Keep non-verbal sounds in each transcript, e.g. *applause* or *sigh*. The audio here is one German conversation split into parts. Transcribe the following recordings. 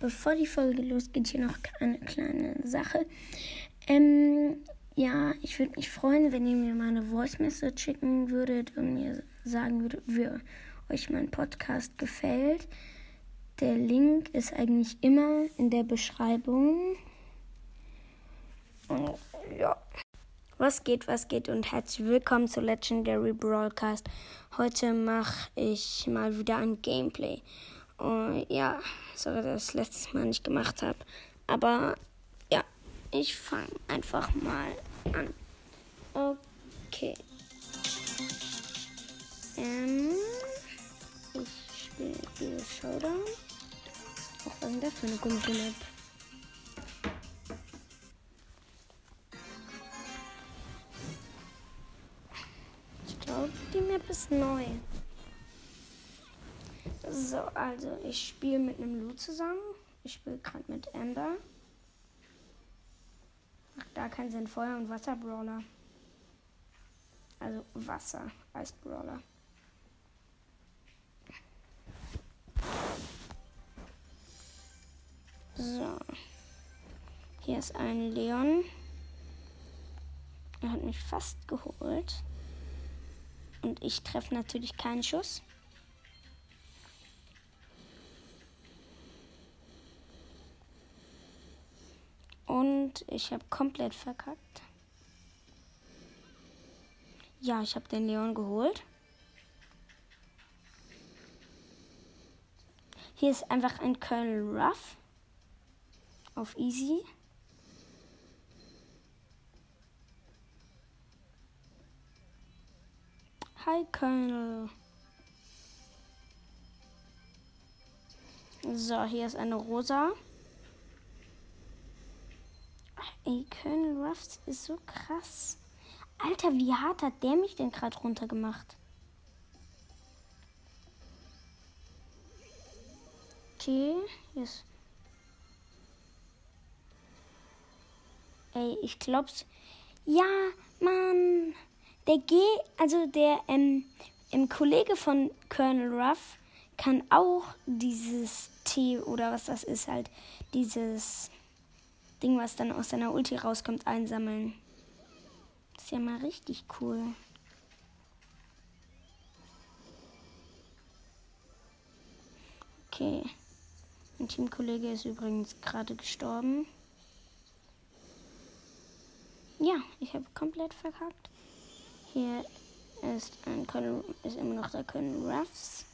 bevor die Folge losgeht, hier noch eine kleine Sache. Ähm, ja, ich würde mich freuen, wenn ihr mir mal eine Voice Message schicken würdet und mir sagen würdet, wie euch mein Podcast gefällt. Der Link ist eigentlich immer in der Beschreibung. Und ja. Was geht, was geht und herzlich willkommen zu Legendary Broadcast. Heute mache ich mal wieder ein Gameplay. Und ja, sorry, dass ich das letztes Mal nicht gemacht habe. Aber ja, ich fange einfach mal an. Okay. Ähm, ich spiele dieses Showdown. Auch was ist das für eine komische Map? glaube, die Map ist neu. So, also ich spiele mit einem Lu zusammen. Ich spiele gerade mit Amber. Macht da keinen Sinn. Feuer- und Wasser-Brawler. Also Wasser als Brawler. So. Hier ist ein Leon. Er hat mich fast geholt. Und ich treffe natürlich keinen Schuss. Ich habe komplett verkackt. Ja, ich habe den Leon geholt. Hier ist einfach ein Colonel Ruff auf Easy. Hi, Colonel. So, hier ist eine rosa. Ey, Colonel Ruffs ist so krass. Alter, wie hart hat der mich denn gerade runtergemacht? Okay, ist. Ey, ich glaub's. Ja, Mann der G, also der ähm, ähm, Kollege von Colonel Ruff kann auch dieses T oder was das ist halt, dieses Ding, was dann aus seiner Ulti rauskommt, einsammeln. Das ist ja mal richtig cool. Okay. Mein Teamkollege ist übrigens gerade gestorben. Ja, ich habe komplett verkackt. Hier ist, ein Colonel, ist immer noch der Colonel Ruffs.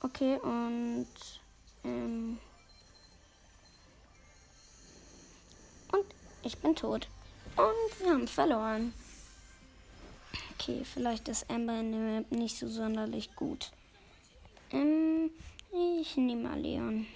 Okay, und ähm, ich bin tot. Und wir haben verloren. Okay, vielleicht ist Amber in der Map nicht so sonderlich gut. Ähm, ich nehme mal Leon.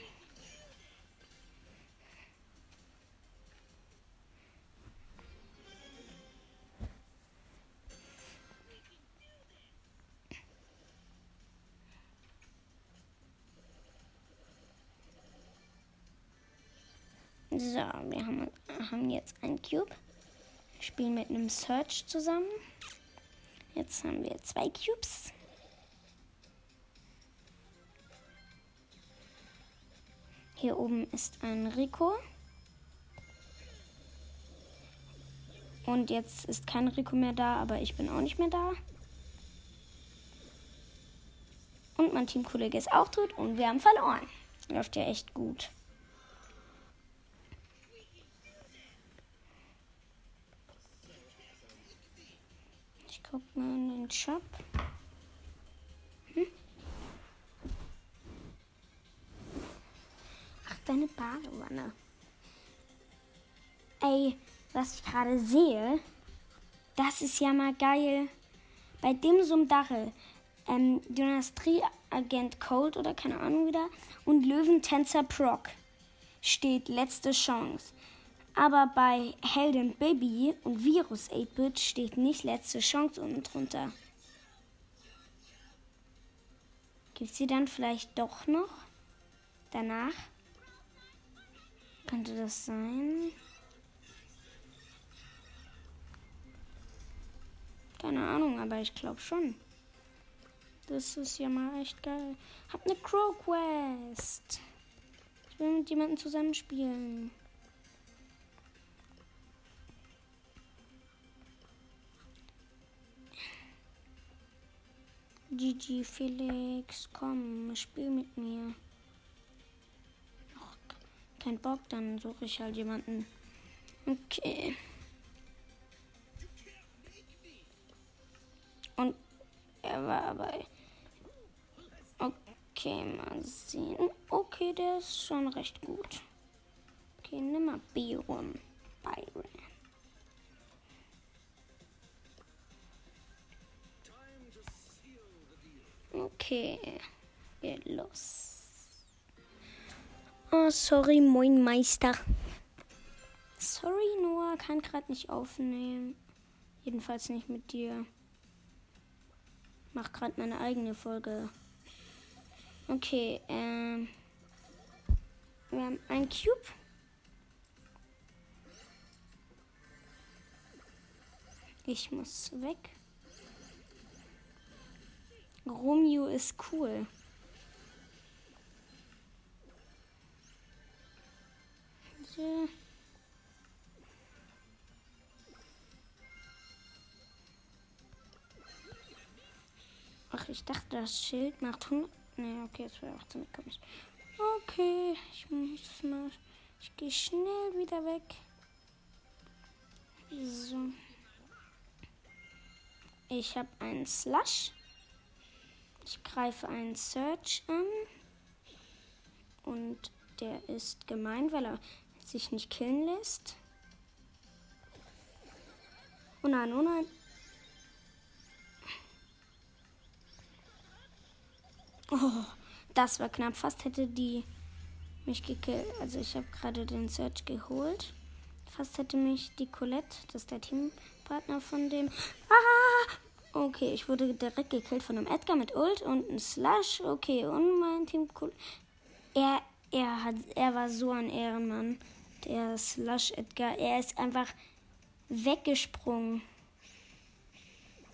So, wir haben, haben jetzt ein Cube. Wir spielen mit einem Search zusammen. Jetzt haben wir zwei Cubes. Hier oben ist ein Rico. Und jetzt ist kein Rico mehr da, aber ich bin auch nicht mehr da. Und mein Teamkollege ist auch tot und wir haben verloren. Läuft ja echt gut. Guck mal in den Shop. Hm? Ach, deine Badewanne. Ey, was ich gerade sehe, das ist ja mal geil. Bei dem Sumdachel, ähm, Dynastie-Agent Cold oder keine Ahnung wieder und Löwentänzer Proc steht letzte Chance. Aber bei Helden Baby und Virus 8-Bit steht nicht letzte Chance unten drunter. Gibt sie dann vielleicht doch noch? Danach? Könnte das sein? Keine Ahnung, aber ich glaube schon. Das ist ja mal echt geil. Hab eine Crow Quest. Ich will mit jemandem zusammenspielen. Gigi Felix, komm, spiel mit mir. Och, kein Bock, dann suche ich halt jemanden. Okay. Und er war aber. Okay, mal sehen. Okay, der ist schon recht gut. Okay, nimm mal Byron. Byron. Okay, geht los. Oh, sorry, moin Meister. Sorry, Noah, kann gerade nicht aufnehmen. Jedenfalls nicht mit dir. Mach gerade meine eigene Folge. Okay, ähm. Wir haben ein Cube. Ich muss weg. Romeo ist cool. Ja. Ach, ich dachte, das Schild macht 100. Ne, okay, es wäre 18 komisch. Okay, ich muss mal. Ich gehe schnell wieder weg. So. Ich habe einen Slush. Ich greife einen Search an. Und der ist gemein, weil er sich nicht killen lässt. Oh nein, oh nein. Oh, das war knapp. Fast hätte die mich gekillt. Also ich habe gerade den Search geholt. Fast hätte mich die Colette, das ist der Teampartner von dem. Ah! Okay, ich wurde direkt gekillt von einem Edgar mit Ult und einem Slash. Okay, und mein Team. Er, er, hat, er war so ein Ehrenmann. Der Slash Edgar. Er ist einfach weggesprungen.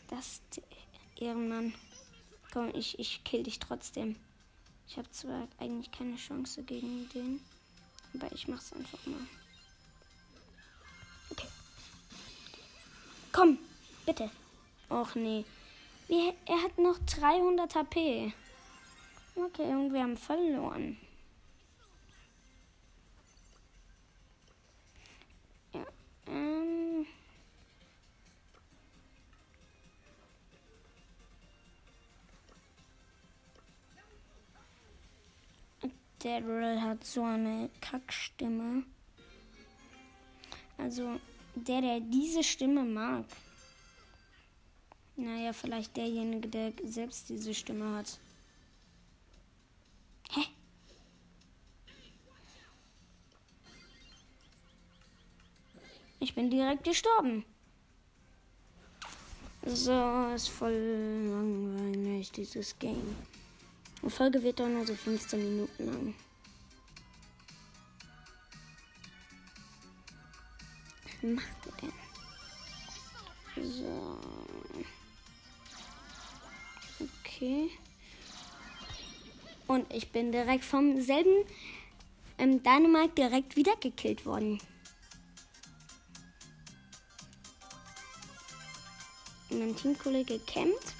Das Ehrenmann. Komm, ich, ich kill dich trotzdem. Ich habe zwar eigentlich keine Chance gegen den, aber ich mach's einfach mal. Okay. Komm, bitte. Och nee. Wie, er hat noch 300 HP. Okay, und wir haben verloren. Ja, ähm. Daryl hat so eine Kackstimme. Also, der, der diese Stimme mag. Naja, vielleicht derjenige, der selbst diese Stimme hat. Hä? Ich bin direkt gestorben. So, ist voll langweilig, dieses Game. Die Folge wird doch nur so 15 Minuten lang. Was macht er denn? So. Okay. Und ich bin direkt vom selben ähm, Dynamite direkt wieder gekillt worden. Mein Teamkollege kämpft.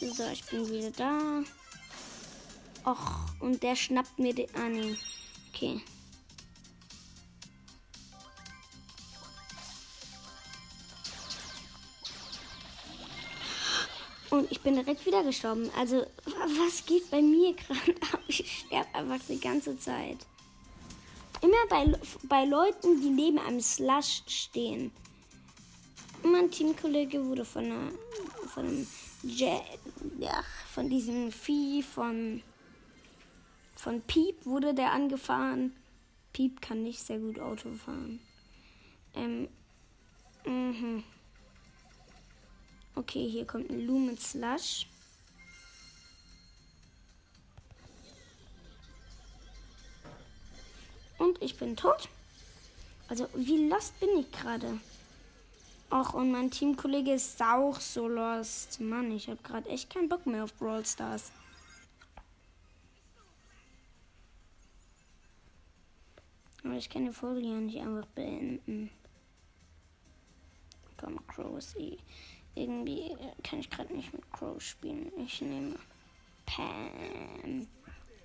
So, ich bin wieder da. Och, und der schnappt mir den. Ah, nee. Okay. Ich bin direkt wieder gestorben. Also, was geht bei mir *laughs* gerade ab? Ich sterbe einfach die ganze Zeit. Immer bei, bei Leuten, die neben einem Slush stehen. Mein Teamkollege wurde von, einer, von einem Jet, ja, von diesem Vieh von, von Piep wurde der angefahren. Piep kann nicht sehr gut Auto fahren. Ähm, mhm. Okay, hier kommt ein Lumen Slush. Und ich bin tot. Also, wie lost bin ich gerade? Och, und mein Teamkollege ist auch so lost. Mann, ich habe gerade echt keinen Bock mehr auf Brawl Stars. Aber ich kann die Folge ja nicht einfach beenden. Komm, Crow ist eh. Irgendwie kann ich gerade nicht mit Crow spielen. Ich nehme Pam.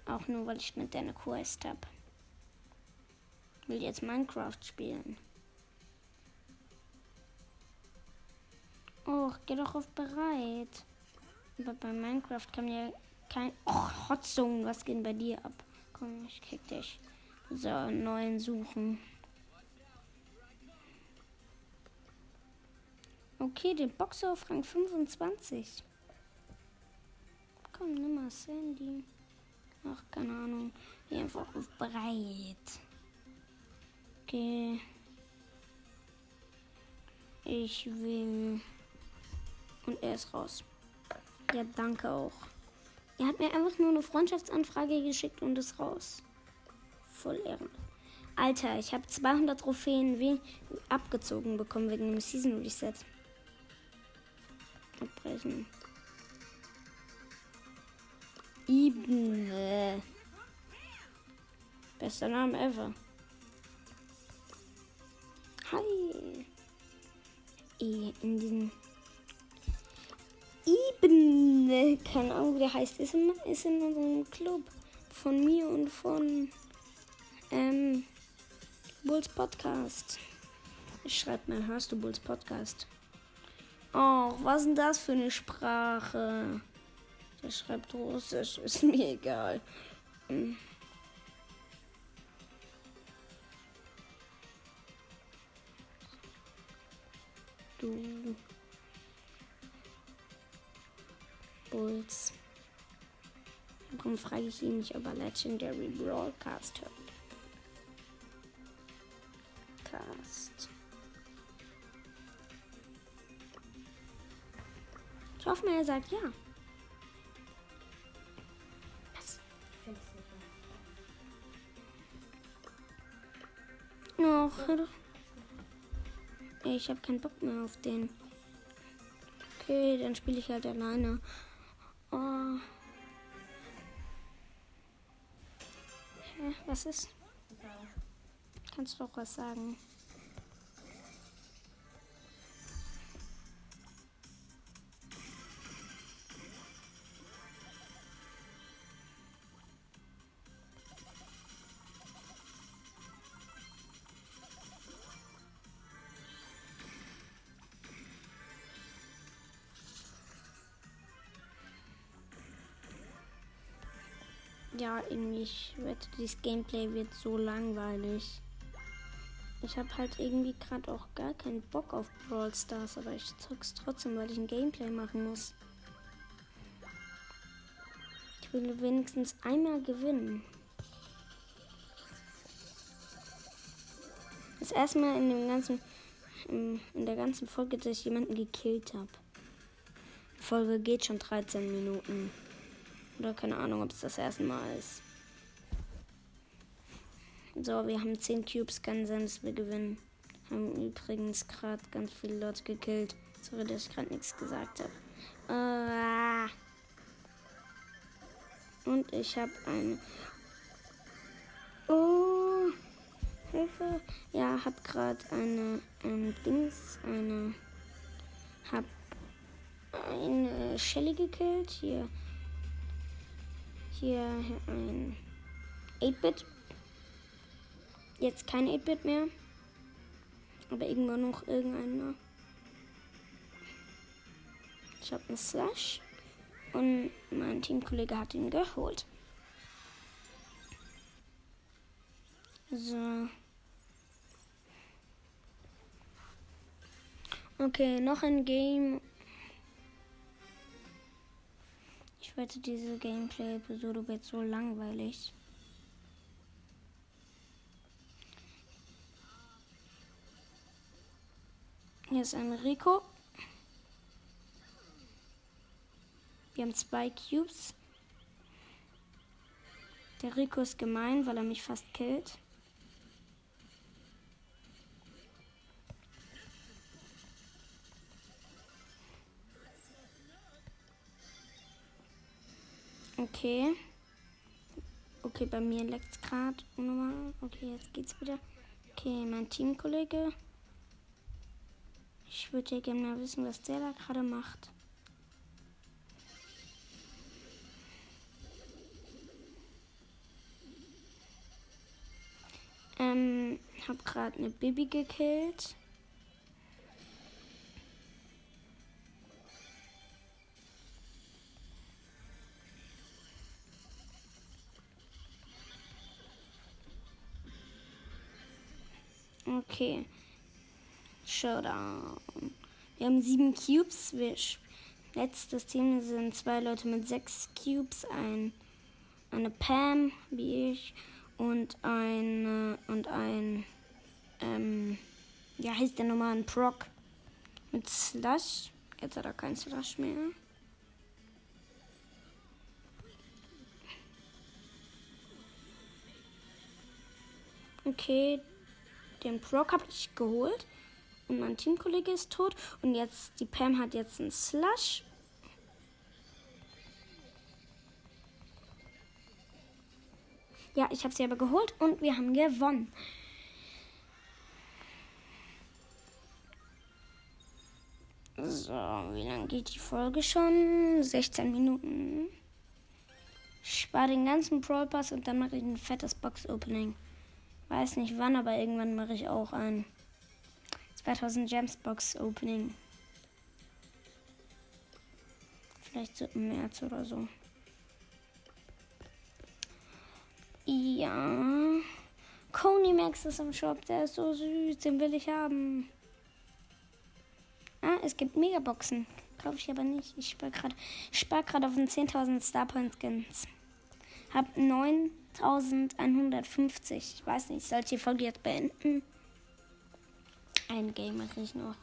Auch nur, weil ich mit der eine Quest habe. Will jetzt Minecraft spielen. Oh, geh doch auf bereit. Aber bei Minecraft kann ja kein. Oh, Hotzung, was geht bei dir ab? Komm, ich krieg dich. So, neuen suchen. Okay, den Boxer auf Rang 25. Komm, nimm mal Sandy. Ach, keine Ahnung. Hier einfach auf breit. Okay. Ich will. Und er ist raus. Ja, danke auch. Er hat mir einfach nur eine Freundschaftsanfrage geschickt und ist raus. Voll Ehren. Alter, ich habe 200 Trophäen abgezogen bekommen wegen dem Season Reset. Abbrechen. Ibne. Bester Name ever. Hi. In diesen Ibne, keine Ahnung, wie der heißt, ist in, ist in unserem Club von mir und von ähm, Bulls Podcast. Ich schreib mal, hörst du Bulls Podcast? Oh, was ist denn das für eine Sprache? Der schreibt Russisch, *laughs* ist mir egal. Hm. Du. Bulls. Warum frage ich ihn nicht, ob er Legendary Broadcast hört? Cast. Ich hoffe mal, er sagt ja. Was? Och, hör doch. Ich habe keinen Bock mehr auf den. Okay, dann spiele ich halt alleine. Oh. Hä, was ist? Kannst du doch was sagen? Ja, irgendwie, ich wette, dieses Gameplay wird so langweilig. Ich habe halt irgendwie gerade auch gar keinen Bock auf Brawl Stars, aber ich zock's trotzdem, weil ich ein Gameplay machen muss. Ich will wenigstens einmal gewinnen. Das erste Mal in dem ganzen in, der ganzen Folge, dass ich jemanden gekillt habe. Die Folge geht schon 13 Minuten. Oder keine Ahnung, ob es das erste Mal ist. So, wir haben 10 Cubes, kann sein, dass wir gewinnen. Haben übrigens gerade ganz viele Leute gekillt. Sorry, dass ich gerade nichts gesagt habe. Äh, und ich habe eine. Oh, Hilfe. Ja, hab gerade eine ähm, Dings, eine. Hab eine Shelly gekillt. Hier hier ein 8-Bit. Jetzt kein 8-Bit mehr. Aber irgendwann noch irgendeiner. Ich habe einen Slash. Und mein Teamkollege hat ihn geholt. So. Okay, noch ein Game Ich wette, diese Gameplay-Episode wird so langweilig. Hier ist ein Rico. Wir haben zwei Cubes. Der Rico ist gemein, weil er mich fast killt. Okay. Okay, bei mir leckt es gerade. Okay, jetzt geht's wieder. Okay, mein Teamkollege. Ich würde ja gerne mal wissen, was der da gerade macht. Ähm, hab gerade eine Baby gekillt. Okay. Showdown. Wir haben sieben Cubes. Wir letztes Team sind zwei Leute mit sechs Cubes. Ein, eine Pam, wie ich, und ein und ein ähm, ja heißt der nochmal ein Proc mit Slush. Jetzt hat er kein Slush mehr. Okay, den Proc habe ich geholt. Und mein Teamkollege ist tot. Und jetzt, die Pam hat jetzt einen Slush. Ja, ich habe sie aber geholt und wir haben gewonnen. So, wie lange geht die Folge schon? 16 Minuten. Ich spare den ganzen Brawl Pass und dann mache ich ein fettes Box Opening. Weiß nicht wann, aber irgendwann mache ich auch ein 2000 Gems Box Opening. Vielleicht so im März oder so. Ja. Coney Max ist im Shop. Der ist so süß. Den will ich haben. Ah, es gibt Megaboxen. Kaufe ich aber nicht. Ich spare gerade spar auf den 10.000 Starpoint Skins. Hab 9 1150. Ich weiß nicht, ich die Folge jetzt beenden? Ein Game mache ich noch.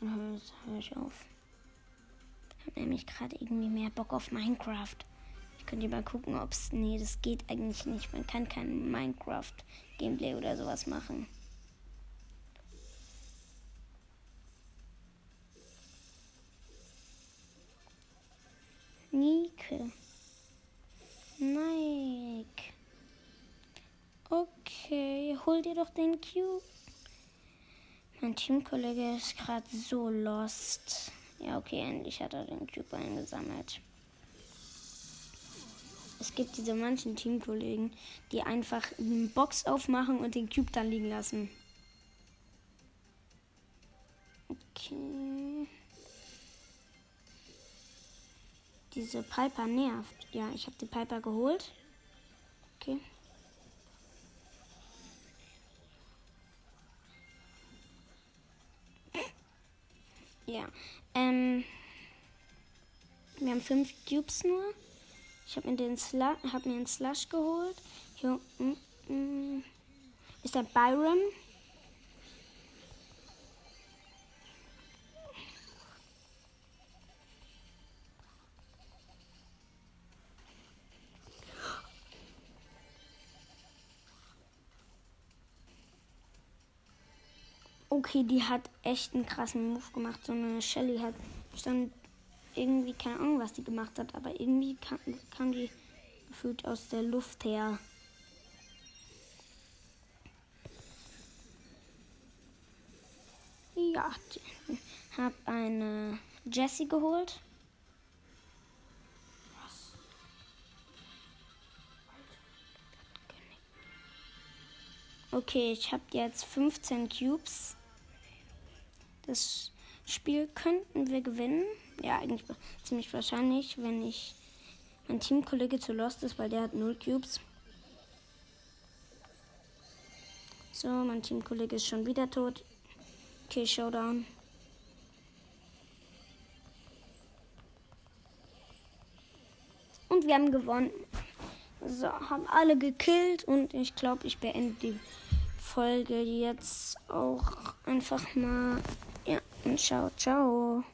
Dann höre hör ich auf. Ich habe nämlich gerade irgendwie mehr Bock auf Minecraft. Ich könnte mal gucken, ob es. Nee, das geht eigentlich nicht. Man kann kein Minecraft-Gameplay oder sowas machen. Nike. Nike. Okay, hol dir doch den Cube. Mein Teamkollege ist gerade so lost. Ja, okay, endlich hat er den Cube eingesammelt. Es gibt diese manchen Teamkollegen, die einfach eine Box aufmachen und den Cube dann liegen lassen. Okay. Diese Piper nervt. Ja, ich habe die Piper geholt. Okay. Ja. Ähm. Wir haben fünf Cubes nur. Ich habe mir den Slush, hab mir einen Slush geholt. Hier mm, ist der Byron. Okay, die hat echt einen krassen Move gemacht. So eine Shelly hat stand irgendwie keine Ahnung, was die gemacht hat, aber irgendwie kam, kam die gefühlt aus der Luft her. Ja, *laughs* hab eine Jessie geholt. Okay, ich habe jetzt 15 Cubes. Das Spiel könnten wir gewinnen. Ja, eigentlich ziemlich wahrscheinlich, wenn ich mein Teamkollege zu Lost ist, weil der hat 0 Cubes. So, mein Teamkollege ist schon wieder tot. Okay, Showdown. Und wir haben gewonnen. So, haben alle gekillt und ich glaube, ich beende die Folge jetzt auch einfach mal. Ja, und ciao, ciao.